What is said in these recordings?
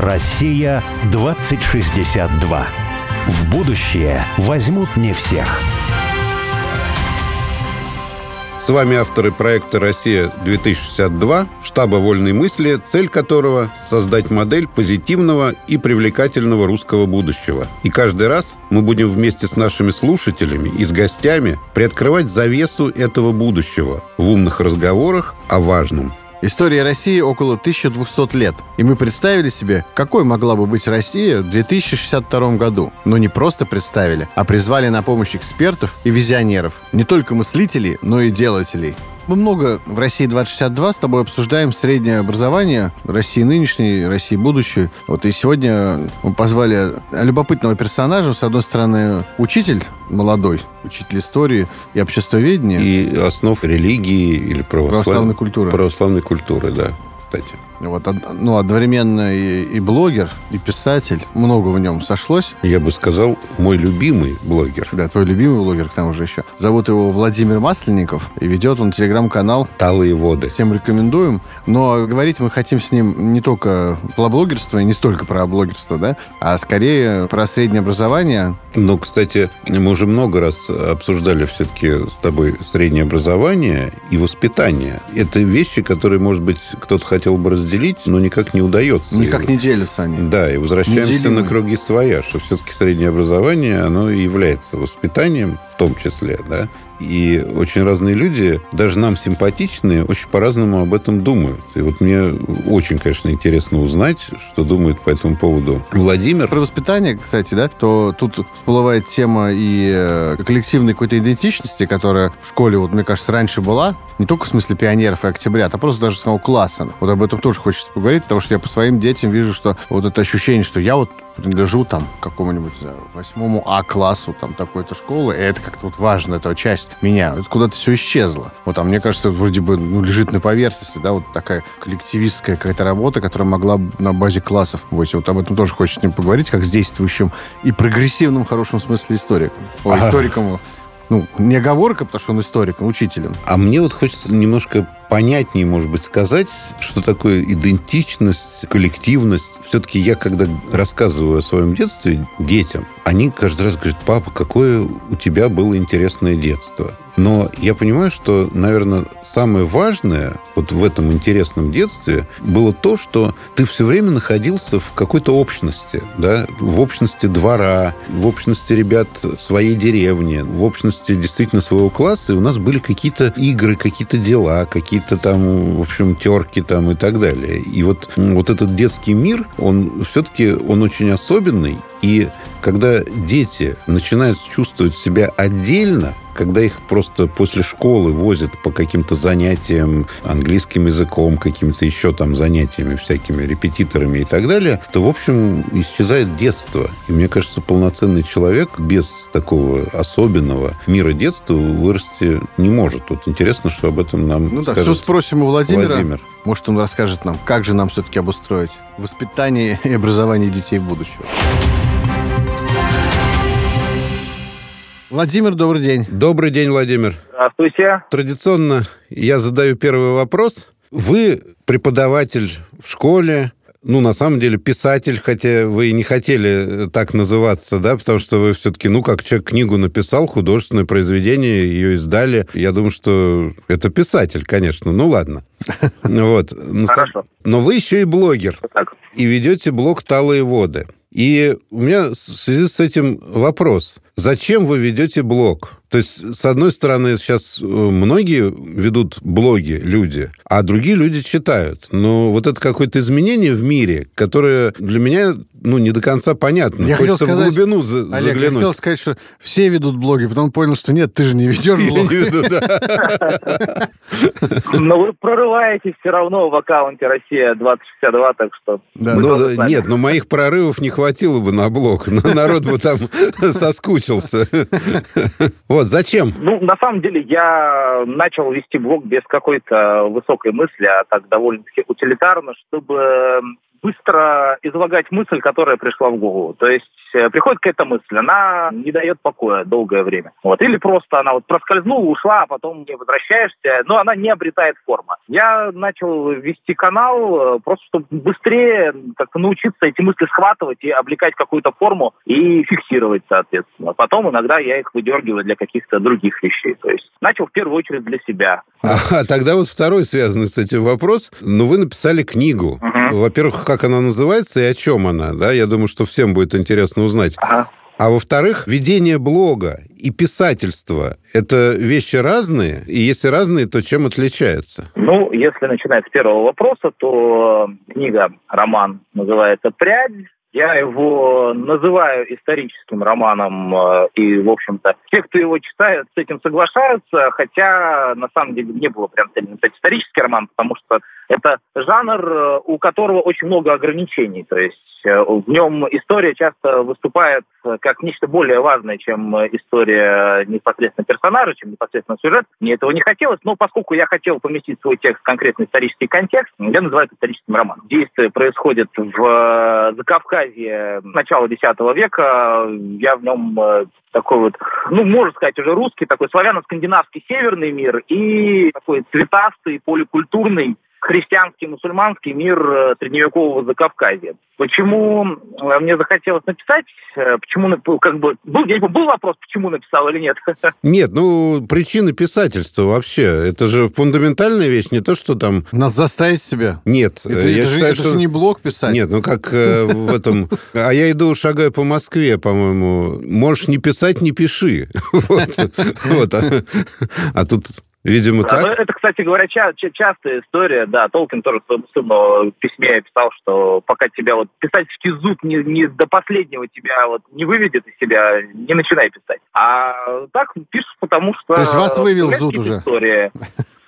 Россия 2062. В будущее возьмут не всех. С вами авторы проекта «Россия-2062», штаба «Вольной мысли», цель которого – создать модель позитивного и привлекательного русского будущего. И каждый раз мы будем вместе с нашими слушателями и с гостями приоткрывать завесу этого будущего в умных разговорах о важном – История России около 1200 лет. И мы представили себе, какой могла бы быть Россия в 2062 году. Но не просто представили, а призвали на помощь экспертов и визионеров. Не только мыслителей, но и делателей. Мы много в России 2062 с тобой обсуждаем среднее образование России нынешней, России будущей. Вот и сегодня мы позвали любопытного персонажа. С одной стороны, учитель молодой, учитель истории и обществоведения. И основ религии или православ... православной культуры. Православной культуры, да, кстати. Вот, ну, одновременно и, и блогер, и писатель. Много в нем сошлось. Я бы сказал, мой любимый блогер. Да, твой любимый блогер, к тому же еще. Зовут его Владимир Масленников, и ведет он телеграм-канал «Талые воды». Всем рекомендуем. Но говорить мы хотим с ним не только про блогерство, и не столько про блогерство, да, а скорее про среднее образование. Ну, кстати, мы уже много раз обсуждали все-таки с тобой среднее образование и воспитание. Это вещи, которые, может быть, кто-то хотел бы разделить разделить, но никак не удается. Никак не делятся они. Да, и возвращаемся Неделимы. на круги своя, что все-таки среднее образование, оно и является воспитанием в том числе, да, и очень разные люди, даже нам симпатичные, очень по-разному об этом думают. И вот мне очень, конечно, интересно узнать, что думает по этому поводу Владимир. Про воспитание, кстати, да, то тут всплывает тема и э, коллективной какой-то идентичности, которая в школе, вот, мне кажется, раньше была, не только в смысле пионеров и октябрят, а просто даже самого класса. Вот об этом тоже хочется поговорить, потому что я по своим детям вижу, что вот это ощущение, что я вот принадлежу там какому-нибудь восьмому А-классу там такой-то школы, и это как-то вот важно, это часть меня. Это куда-то все исчезло. Вот, а мне кажется, вроде бы ну, лежит на поверхности, да, вот такая коллективистская какая-то работа, которая могла на базе классов быть. Вот об этом тоже хочется с ним поговорить, как с действующим и прогрессивным в хорошем смысле историком. О, историком ну, не оговорка, потому что он историк, а учителем. А мне вот хочется немножко понятнее, может быть, сказать, что такое идентичность, коллективность. Все-таки я, когда рассказываю о своем детстве детям, они каждый раз говорят, папа, какое у тебя было интересное детство. Но я понимаю, что, наверное, самое важное вот в этом интересном детстве было то, что ты все время находился в какой-то общности, да, в общности двора, в общности ребят своей деревни, в общности действительно своего класса, и у нас были какие-то игры, какие-то дела, какие-то там, в общем, терки там и так далее. И вот, вот этот детский мир, он все-таки, он очень особенный, и когда дети начинают чувствовать себя отдельно, когда их просто после школы возят по каким-то занятиям английским языком, какими-то еще там занятиями всякими, репетиторами и так далее, то, в общем, исчезает детство. И мне кажется, полноценный человек без такого особенного мира детства вырасти не может. Вот интересно, что об этом нам Ну да, все спросим у Владимира. Владимир. Может, он расскажет нам, как же нам все-таки обустроить воспитание и образование детей будущего. Владимир, добрый день. Добрый день, Владимир. Здравствуйте. Традиционно я задаю первый вопрос. Вы преподаватель в школе, ну, на самом деле, писатель, хотя вы и не хотели так называться, да, потому что вы все-таки, ну, как человек книгу написал, художественное произведение, ее издали. Я думаю, что это писатель, конечно. Ну, ладно. Вот. Хорошо. Но вы еще и блогер. И ведете блог «Талые воды». И у меня в связи с этим вопрос. Зачем вы ведете блог? То есть, с одной стороны, сейчас э, многие ведут блоги, люди, а другие люди читают. Но вот это какое-то изменение в мире, которое для меня ну, не до конца понятно. Я Хочется сказать, в глубину за, Олег, заглянуть. я хотел сказать, что все ведут блоги, потом понял, что нет, ты же не ведешь блог. Но вы прорываете все равно в аккаунте «Россия-2062», так что... Ну, нет, но моих прорывов не хватило бы на блог. Народ бы там соскучился. Вот, зачем? Ну, на самом деле, я начал вести блог без какой-то высокой мысли, а так довольно-таки утилитарно, чтобы быстро излагать мысль, которая пришла в голову. То есть э, приходит какая-то мысль, она не дает покоя долгое время. Вот. Или просто она вот проскользнула, ушла, а потом не возвращаешься, но она не обретает формы. Я начал вести канал э, просто, чтобы быстрее как-то научиться эти мысли схватывать и облекать какую-то форму и фиксировать, соответственно. Потом иногда я их выдергиваю для каких-то других вещей. То есть начал в первую очередь для себя. А тогда вот второй связанный с этим вопрос. Ну, вы написали книгу. Угу. Во-первых, как она называется и о чем она, да? Я думаю, что всем будет интересно узнать. Ага. А во-вторых, ведение блога и писательство – это вещи разные? И если разные, то чем отличаются? Ну, если начинать с первого вопроса, то книга, роман называется «Прядь». Я его называю историческим романом, э, и, в общем-то, те, кто его читает, с этим соглашаются, хотя, на самом деле, не было прям цели написать исторический роман, потому что это жанр, э, у которого очень много ограничений. То есть э, в нем история часто выступает как нечто более важное, чем история непосредственно персонажа, чем непосредственно сюжет. Мне этого не хотелось, но поскольку я хотел поместить свой текст в конкретный исторический контекст, я называю это историческим романом. Действие происходит в Закавказье начала X века. Я в нем э, такой вот, ну, можно сказать, уже русский, такой славяно-скандинавский северный мир и такой цветастый, поликультурный христианский, мусульманский мир э, средневекового Закавказья. Почему э, мне захотелось написать, э, почему, как бы, был, я был вопрос, почему написал или нет? Нет, ну, причины писательства вообще, это же фундаментальная вещь, не то, что там... Надо заставить себя. Нет. Это, я это, считаю, же, это что... же не блог писать. Нет, ну, как в этом... А я иду, шагаю по Москве, по-моему. Можешь не писать, не пиши. Вот. А, а тут Видимо, так. Ну, это, кстати говоря, ча- ча- частая история. Да, Толкин тоже своему сыну в письме писал, что пока тебя вот писательский зуд не, не до последнего тебя вот не выведет из себя, не начинай писать. А так пишешь, потому что... То есть вас вывел зуд уже? История.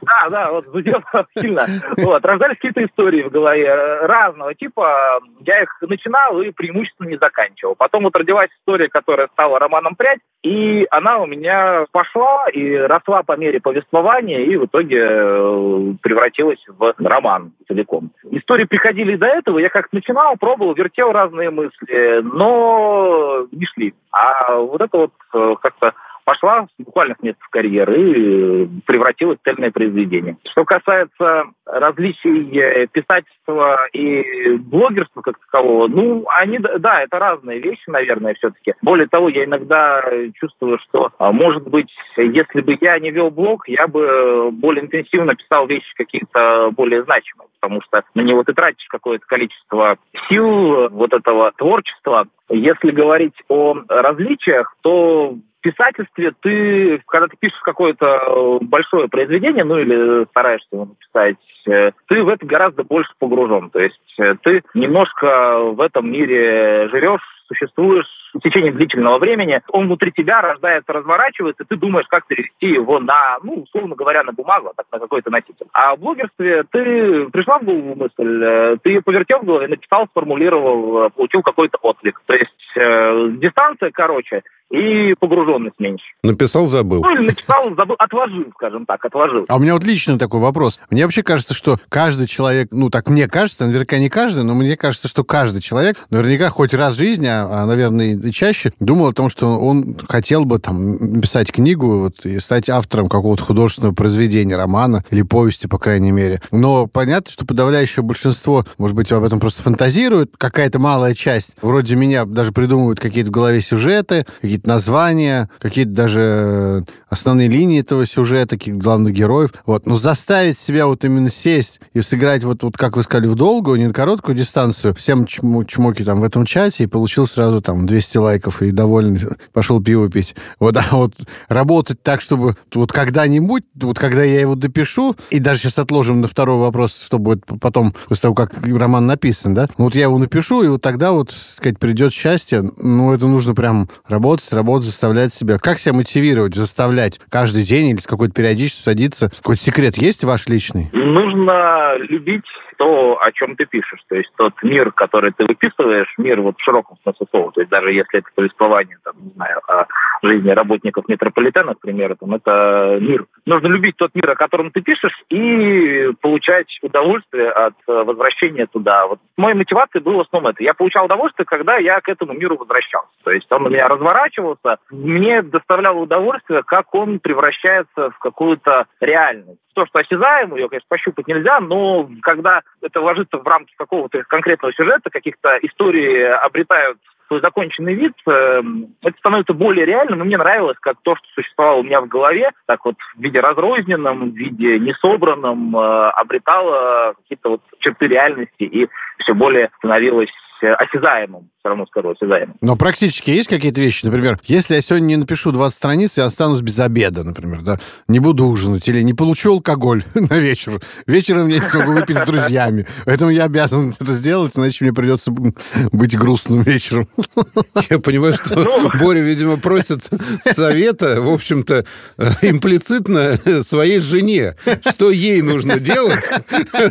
Да, да, вот зудел сильно. Вот, рождались какие-то истории в голове э, разного типа. Я их начинал и преимущественно не заканчивал. Потом вот родилась история, которая стала романом «Прядь», и она у меня пошла и росла по мере повествования, и в итоге э, превратилась в роман целиком. Истории приходили до этого, я как-то начинал, пробовал, вертел разные мысли, но не шли. А вот это вот э, как-то пошла буквально с места в карьеры и превратилась в цельное произведение. Что касается различий э, писательства и блогерства как такового, ну, они, да, это разные вещи, наверное, все-таки. Более того, я иногда чувствую, что, а, может быть, если бы я не вел блог, я бы более интенсивно писал вещи какие-то более значимые, потому что на него ты тратишь какое-то количество сил, вот этого творчества. Если говорить о различиях, то писательстве ты, когда ты пишешь какое-то э, большое произведение, ну или стараешься его написать, э, ты в это гораздо больше погружен. То есть э, ты немножко в этом мире живешь, существуешь в течение длительного времени, он внутри тебя рождается, разворачивается, и ты думаешь, как перевести его на, ну, условно говоря, на бумагу, а так на какой-то носитель. А в блогерстве ты пришла в голову мысль, ты ее повертел в голове, написал, сформулировал, получил какой-то отклик. То есть э, дистанция короче, и погруженность меньше. Написал, забыл. Ну, или написал, забыл, отложил, скажем так, отложил. А у меня вот лично такой вопрос. Мне вообще кажется, что каждый человек, ну, так мне кажется, наверняка не каждый, но мне кажется, что каждый человек наверняка хоть раз в жизни, а, а наверное, и чаще, думал о том, что он хотел бы там написать книгу вот, и стать автором какого-то художественного произведения, романа или повести, по крайней мере. Но понятно, что подавляющее большинство, может быть, об этом просто фантазирует. Какая-то малая часть, вроде меня, даже придумывают какие-то в голове сюжеты, какие-то какие-то названия, какие-то даже э, основные линии этого сюжета, каких главных героев. Вот. Но заставить себя вот именно сесть и сыграть вот, вот как вы сказали, в долгую, не на короткую дистанцию, всем чмо чмоки там в этом чате, и получил сразу там 200 лайков и довольный, пошел пиво пить. Вот, а вот работать так, чтобы вот когда-нибудь, вот когда я его допишу, и даже сейчас отложим на второй вопрос, чтобы вот потом, после того, как роман написан, да, вот я его напишу, и вот тогда вот, сказать, придет счастье, ну, это нужно прям работать, работать, заставлять себя. Как себя мотивировать, заставлять каждый день или с какой-то периодичностью садиться? Какой-то секрет есть ваш личный? Нужно любить то, о чем ты пишешь. То есть тот мир, который ты выписываешь, мир вот в широком смысле слова. То есть даже если это повествование, там, не знаю, о жизни работников метрополитена, к примеру, там, это мир нужно любить тот мир, о котором ты пишешь, и получать удовольствие от э, возвращения туда. Вот моей мотивацией было в основном это. Я получал удовольствие, когда я к этому миру возвращался. То есть он у меня разворачивался, мне доставляло удовольствие, как он превращается в какую-то реальность то, что осязаемо, ее, конечно, пощупать нельзя, но когда это ложится в рамки какого-то конкретного сюжета, каких-то истории обретают свой законченный вид, эм, это становится более реальным, и мне нравилось, как то, что существовало у меня в голове, так вот в виде разрозненном, в виде несобранном, э, обретало какие-то вот черты реальности. И все более становилось э, осязаемым все равно скажу осязаемо. Но практически есть какие-то вещи? Например, если я сегодня не напишу 20 страниц, я останусь без обеда, например, да? Не буду ужинать или не получу алкоголь на вечер. Вечером я не смогу выпить с друзьями. Поэтому я обязан это сделать, иначе мне придется быть грустным вечером. Я понимаю, что ну... Боря, видимо, просит совета, в общем-то, э, имплицитно своей жене. Что ей нужно делать,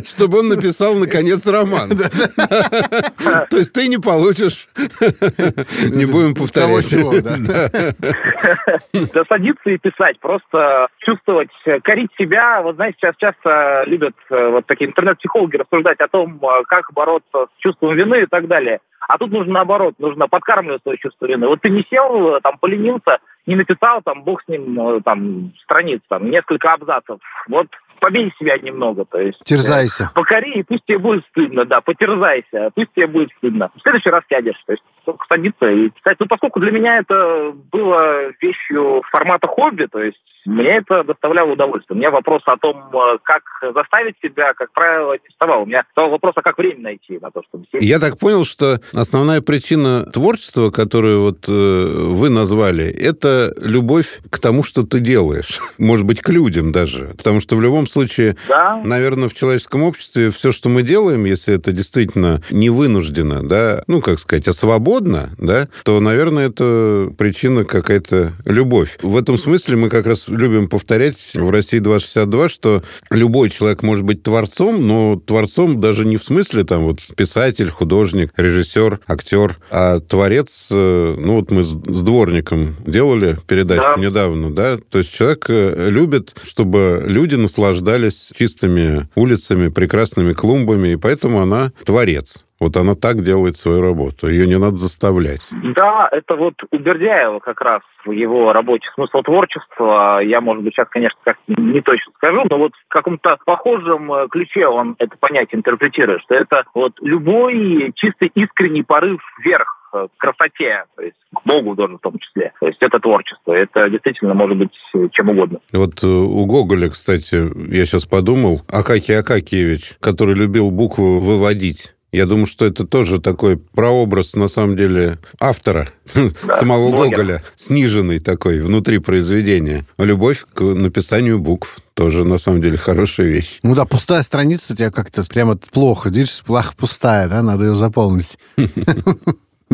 чтобы он написал, наконец, роман. То есть ты не получишь Не будем повторять. Да. садиться и писать, просто чувствовать, корить себя. Вот знаете, сейчас часто любят э, вот такие интернет-психологи рассуждать о том, э, как бороться с чувством вины и так далее. А тут нужно наоборот, нужно подкармливать свое чувство вины. Вот ты не сел, э, там, поленился, не написал, там, бог с ним, там, страниц, там, несколько абзацев. Вот побей себя немного, то есть... Терзайся. Э, покори, и пусть тебе будет стыдно, да, потерзайся, пусть тебе будет стыдно. В следующий раз сядешь, то есть только садиться и писать. Ну, поскольку для меня это было вещью формата хобби, то есть мне это доставляло удовольствие. У меня вопрос о том, э, как заставить себя, как правило, не вставал. У меня стал вопрос, а как время найти на то, чтобы сесть. Я так понял, что основная причина творчества, которую вот э, вы назвали, это любовь к тому, что ты делаешь. Может быть, к людям даже. Потому что в любом случае, да. наверное, в человеческом обществе все, что мы делаем, если это действительно не вынуждено, да, ну, как сказать, а свободно, да, то, наверное, это причина какая-то любовь. В этом смысле мы как раз любим повторять в России 262, что любой человек может быть творцом, но творцом даже не в смысле там вот писатель, художник, режиссер, актер, а творец, э, ну вот мы с дворником делали передачу да. недавно, да, то есть человек э, любит, чтобы люди наслаждались чистыми улицами, прекрасными клумбами, и поэтому она творец. Вот она так делает свою работу. Ее не надо заставлять. Да, это вот у Бердяева как раз его рабочий смысл творчества. Я, может быть, сейчас, конечно, как не точно скажу, но вот в каком-то похожем э, ключе он это понятие интерпретирует, что это вот любой чистый искренний порыв вверх к красоте, то есть к Богу тоже в том числе. То есть это творчество, это действительно может быть чем угодно. Вот э, у Гоголя, кстати, я сейчас подумал, Акакий Акакиевич, который любил букву выводить. Я думаю, что это тоже такой прообраз, на самом деле, автора, да, самого блогер. Гоголя, сниженный такой внутри произведения. Любовь к написанию букв тоже, на самом деле, хорошая вещь. Ну да, пустая страница у тебя как-то прямо плохо. Видишь, плохо пустая, да, надо ее заполнить.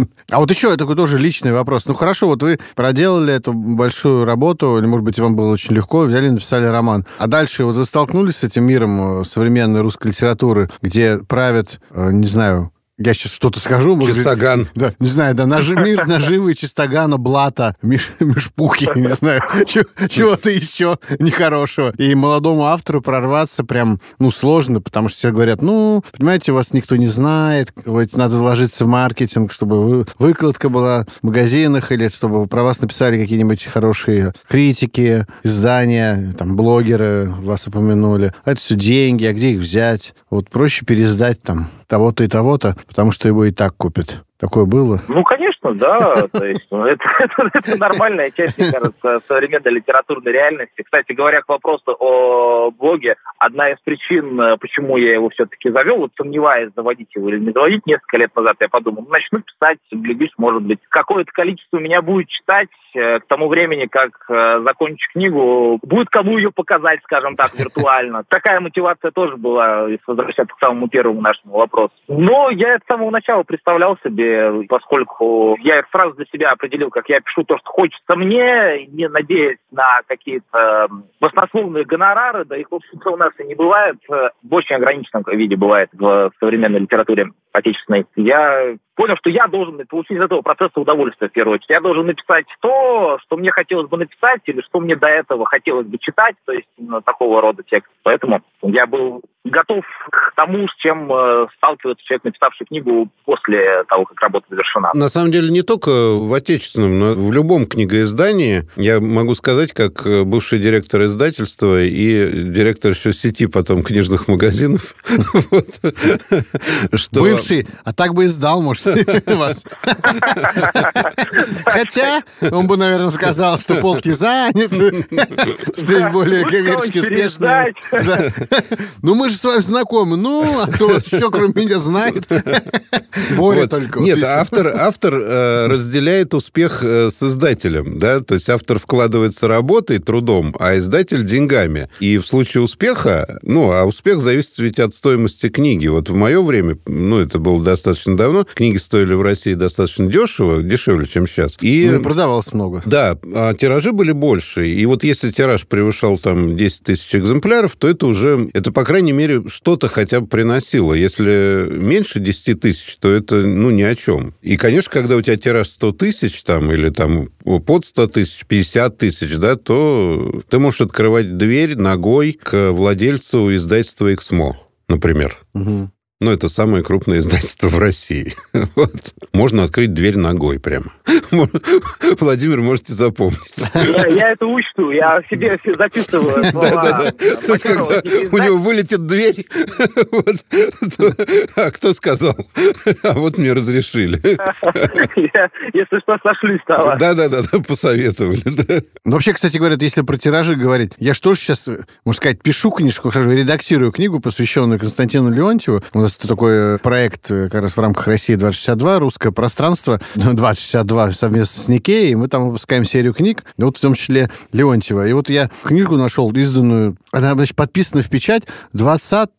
А вот еще такой тоже личный вопрос. Ну хорошо, вот вы проделали эту большую работу, или, может быть, вам было очень легко, взяли и написали роман. А дальше вот вы столкнулись с этим миром э, современной русской литературы, где правят, э, не знаю, я сейчас что-то скажу. Может Чистоган. Да, не знаю, да, нажи, мир наживы Чистогана, Блата, Миш, Мишпуки, не знаю, чего-то еще нехорошего. И молодому автору прорваться прям, ну, сложно, потому что все говорят, ну, понимаете, вас никто не знает, вот надо вложиться в маркетинг, чтобы выкладка была в магазинах, или чтобы про вас написали какие-нибудь хорошие критики, издания, там, блогеры вас упомянули. А это все деньги, а где их взять? Вот проще пересдать там того-то и того-то, потому что его и так купят. Такое было? Ну, конечно, да. То есть, ну, это, это, это нормальная часть, мне кажется, современной литературной реальности. Кстати говоря, к вопросу о блоге, одна из причин, почему я его все-таки завел, вот сомневаясь, заводить его или не заводить, несколько лет назад я подумал, ну, начну писать, глядишь, может быть, какое-то количество меня будет читать э, к тому времени, как э, закончу книгу, будет кому ее показать, скажем так, виртуально. Такая мотивация тоже была, если возвращаться к самому первому нашему вопросу. Но я с самого начала представлял себе поскольку я сразу для себя определил, как я пишу то, что хочется мне, не надеясь на какие-то баснословные гонорары, да их, в общем-то, у нас и не бывает, в очень ограниченном виде бывает в современной литературе отечественной. Я понял, что я должен получить из этого процесса удовольствие в первую очередь. Я должен написать то, что мне хотелось бы написать, или что мне до этого хотелось бы читать, то есть именно такого рода текст. Поэтому я был готов к тому, с чем э, сталкивается человек, написавший книгу после того, как работа завершена. На самом деле не только в отечественном, но в любом книгоиздании, я могу сказать, как э, бывший директор издательства и директор еще сети потом книжных магазинов. Бывший, а так бы издал, может, вас. Хотя, он бы, наверное, сказал, что полки заняты, что есть более коммерчески успешные. Ну, мы же с вами знакомы. Ну, а кто вас еще, кроме меня, знает? Боря только. Нет, автор, автор э, разделяет успех э, с издателем, да, то есть автор вкладывается работой, трудом, а издатель деньгами. И в случае успеха, ну, а успех зависит ведь от стоимости книги. Вот в мое время, ну, это было достаточно давно, книги стоили в России достаточно дешево, дешевле, чем сейчас. И, ну, и продавалось много. Да, а тиражи были больше. И вот если тираж превышал там 10 тысяч экземпляров, то это уже, это, по крайней мере, что-то хотя бы приносило. Если меньше 10 тысяч, то это, ну, ни о чем. И, конечно, когда у тебя тираж 100 тысяч там, или там под 100 тысяч, 50 тысяч, да, то ты можешь открывать дверь ногой к владельцу издательства «Эксмо», например. Угу. Ну, это самое крупное издательство в России. Вот. Можно открыть дверь ногой прямо. Владимир, можете запомнить. Я, я это учту, я себе записываю. Да-да-да. То есть, когда у него вылетит дверь, а кто сказал? А вот мне разрешили. Если что, сошлюсь на вас. Да-да-да, посоветовали. Да. Ну, вообще, кстати, говорят, если про тиражи говорить, я что же сейчас, можно сказать, пишу книжку, хожу, редактирую книгу, посвященную Константину Леонтьеву. У нас такой проект как раз в рамках России 2062, русское пространство 2062 совместно с Никеей. Мы там выпускаем серию книг, вот в том числе Леонтьева. И вот я книжку нашел, изданную, она, значит, подписана в печать 20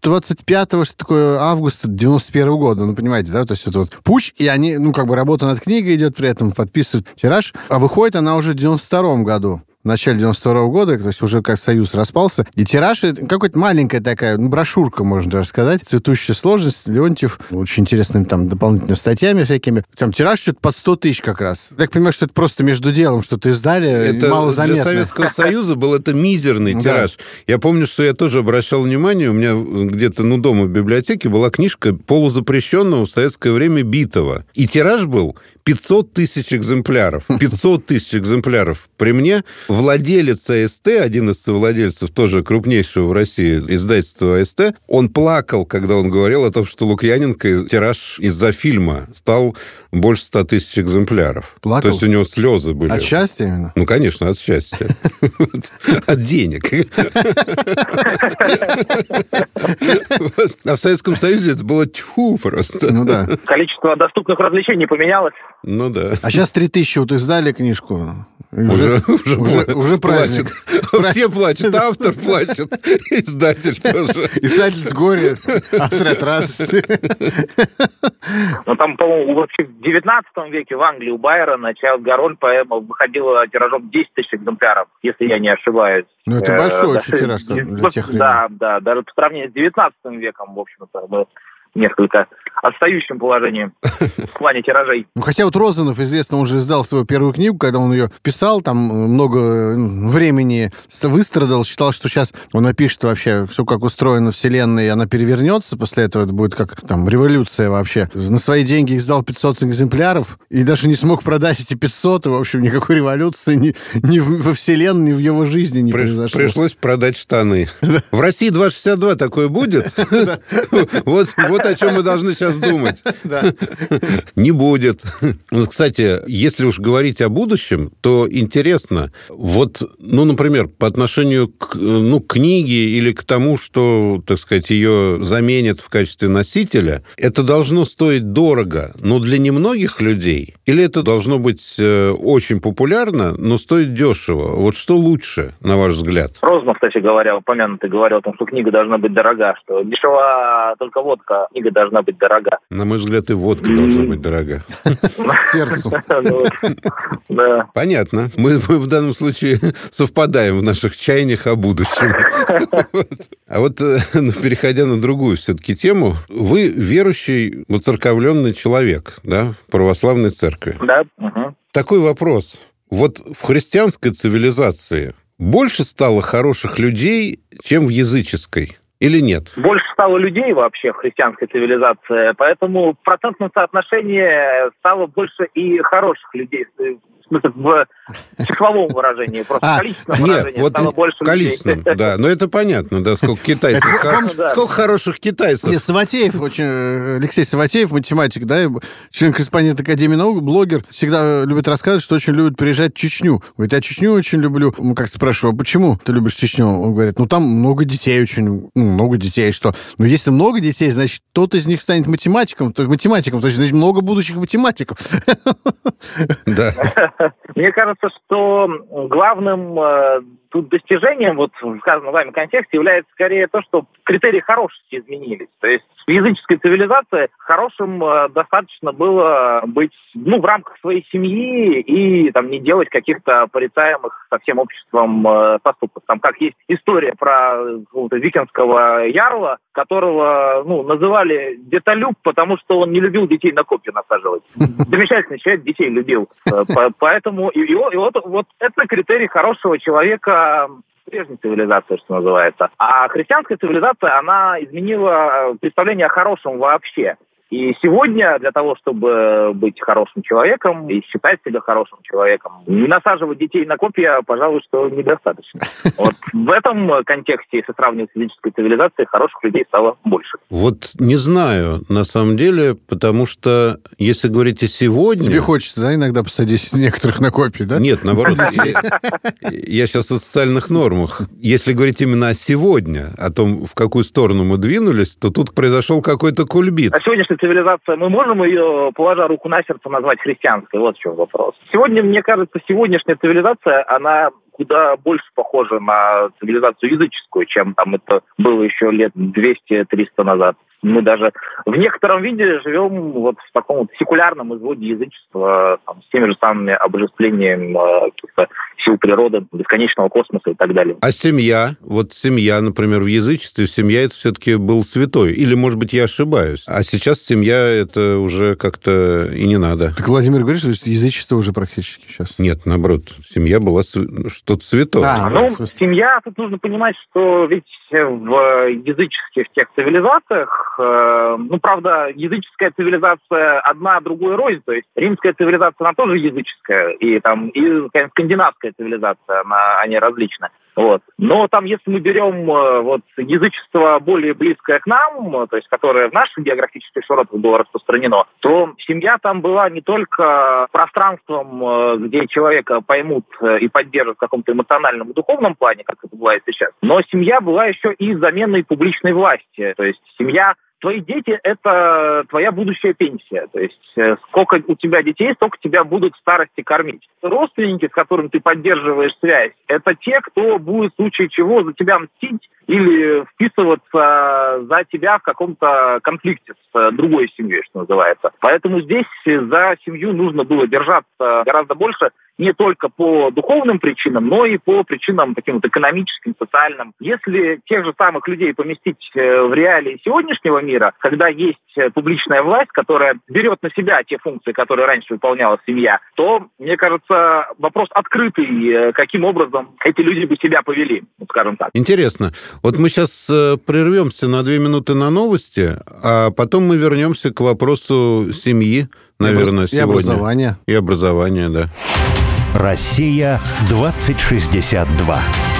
25 что такое, августа 91 -го года, ну, понимаете, да, то есть это вот пуч, и они, ну, как бы работа над книгой идет при этом, подписывают тираж, а выходит она уже в 92 году в начале 92 -го года, то есть уже как Союз распался. И тираж какая-то маленькая такая, ну, брошюрка, можно даже сказать. Цветущая сложность. Леонтьев очень интересными там дополнительными статьями всякими. Там тираж что-то под 100 тысяч как раз. Я так понимаю, что это просто между делом что-то издали, это мало заметно. Для Советского Союза был это мизерный тираж. Я помню, что я тоже обращал внимание, у меня где-то, ну, дома в библиотеке была книжка полузапрещенного в советское время битого. И тираж был 500 тысяч экземпляров. 500 тысяч экземпляров. При мне владелец АСТ, один из совладельцев, тоже крупнейшего в России издательства АСТ, он плакал, когда он говорил о том, что Лукьяненко тираж из-за фильма стал больше 100 тысяч экземпляров. Плакал? То есть у него слезы были. От счастья именно? Ну, конечно, от счастья. От денег. А в Советском Союзе это было тьфу просто. Ну да. Количество доступных развлечений поменялось. Ну да. А сейчас 3000 вот издали книжку. Уже, уже, уже, уже праздник. Плачет. Все плачут, автор плачет, издатель тоже. Издатель с горя, автор от радости. Ну, там, по-моему, вообще в 19 веке в Англии у Байрона «Чайлд Гароль» поэма выходила тиражом 10 тысяч экземпляров, если я не ошибаюсь. Ну, это большой э, очень тираж для тех времен. Да, да, даже по сравнению с 19 веком, в общем-то, несколько отстающем положении в плане тиражей. Ну, хотя вот Розанов, известно, он же издал свою первую книгу, когда он ее писал, там много времени выстрадал, считал, что сейчас он напишет вообще все, как устроена Вселенная, и она перевернется, после этого это будет как там революция вообще. На свои деньги издал 500 экземпляров, и даже не смог продать эти 500, и, в общем, никакой революции ни, ни во Вселенной, ни в его жизни не Приш, произошло. Пришлось продать штаны. В России 262 такое будет? Вот о чем мы должны сейчас думать. Не будет. Ну, кстати, если уж говорить о будущем, то интересно, вот, ну, например, по отношению к ну, книге или к тому, что, так сказать, ее заменят в качестве носителя, это должно стоить дорого, но для немногих людей, или это должно быть э, очень популярно, но стоить дешево? Вот что лучше, на ваш взгляд? Розмов, кстати говоря, упомянутый, говорил о том, что книга должна быть дорога, что дешева только водка книга должна быть дорога. На мой взгляд, и водка должна быть дорога. Сердцу. Ну Понятно. Мы, в данном случае совпадаем в наших чаяниях о будущем. А вот, э, ну, переходя на другую все-таки тему, вы верующий, воцерковленный человек, да, в православной церкви. Да. Такой вопрос. Вот в христианской цивилизации больше стало хороших людей, чем в языческой? Или нет? Больше стало людей вообще в христианской цивилизации, поэтому в процентном соотношении стало больше и хороших людей. В смысле, в числовом выражении, просто А, в количественном Нет, выражении вот стало больше в количественном, людей. да. Но это понятно, да, сколько китайцев. Да. Сколько хороших китайцев. Нет, Саватеев, очень, э, Алексей Саватеев, математик, да, и член-корреспондент Академии наук, блогер, всегда любит рассказывать, что очень любит приезжать в Чечню. Говорит, я Чечню очень люблю. Мы как-то спрашиваем, а почему ты любишь Чечню? Он говорит, ну там много детей очень, ну, много детей, что? Ну, если много детей, значит, тот из них станет математиком, то есть математиком, то есть, значит, много будущих математиков. Да. Мне кажется, что главным э, тут достижением вот в сказанном вами контексте является скорее то, что критерии хорошести изменились. То есть в языческой цивилизации хорошим э, достаточно было быть ну, в рамках своей семьи и там, не делать каких-то порицаемых со всем обществом э, поступков. Там как есть история про какого-то викинского ярла, которого ну, называли детолюб, потому что он не любил детей на копья насаживать. Замечательный человек, детей любил. Э, по- Поэтому и, и вот, вот это критерий хорошего человека прежней цивилизации, что называется. А христианская цивилизация, она изменила э, представление о хорошем вообще. И сегодня для того, чтобы быть хорошим человеком и считать себя хорошим человеком, не насаживать детей на копья, пожалуй, что недостаточно. Вот в этом контексте, если сравнивать с физической цивилизацией, хороших людей стало больше. Вот не знаю, на самом деле, потому что, если говорить о сегодня... Тебе хочется, да, иногда посадить некоторых на копии, да? Нет, наоборот, я, я сейчас о социальных нормах. Если говорить именно о сегодня, о том, в какую сторону мы двинулись, то тут произошел какой-то кульбит. А цивилизация, мы можем ее, положа руку на сердце, назвать христианской? Вот в чем вопрос. Сегодня, мне кажется, сегодняшняя цивилизация, она куда больше похожа на цивилизацию языческую, чем там это было еще лет 200-300 назад. Мы даже в некотором виде живем вот в таком вот секулярном изводе язычества, там, с теми же самыми обожествлением э, каких-то сил природы, бесконечного космоса и так далее. А семья? Вот семья, например, в язычестве, семья это все-таки был святой. Или, может быть, я ошибаюсь. А сейчас семья это уже как-то и не надо. Так Владимир говорит, что язычество уже практически сейчас. Нет, наоборот, семья была св- что-то святое. А, Ну, смысле. семья, тут нужно понимать, что ведь в языческих тех цивилизациях, ну, правда, языческая цивилизация одна, другой рознь, то есть римская цивилизация, она тоже языческая, и там, и скандинавская цивилизация, она, они различны. Вот. Но там, если мы берем э, вот, язычество более близкое к нам, э, то есть которое в наших географических широтах было распространено, то семья там была не только пространством, э, где человека поймут э, и поддержат в каком-то эмоциональном и духовном плане, как это бывает сейчас, но семья была еще и заменой публичной власти. То есть семья Твои дети – это твоя будущая пенсия. То есть э, сколько у тебя детей, столько тебя будут в старости кормить. Родственники, с которыми ты поддерживаешь связь, это те, кто будет в случае чего за тебя мстить или вписываться за тебя в каком-то конфликте с э, другой семьей, что называется. Поэтому здесь за семью нужно было держаться гораздо больше не только по духовным причинам, но и по причинам таким вот экономическим, социальным. Если тех же самых людей поместить э, в реалии сегодняшнего мира, когда есть э, публичная власть, которая берет на себя те функции, которые раньше выполняла семья, то, мне кажется, вопрос открытый, э, каким образом эти люди бы себя повели, вот скажем так. Интересно. Вот мы сейчас прервемся на две минуты на новости, а потом мы вернемся к вопросу семьи, наверное, И сегодня. образование. И образования, да. Россия 2062.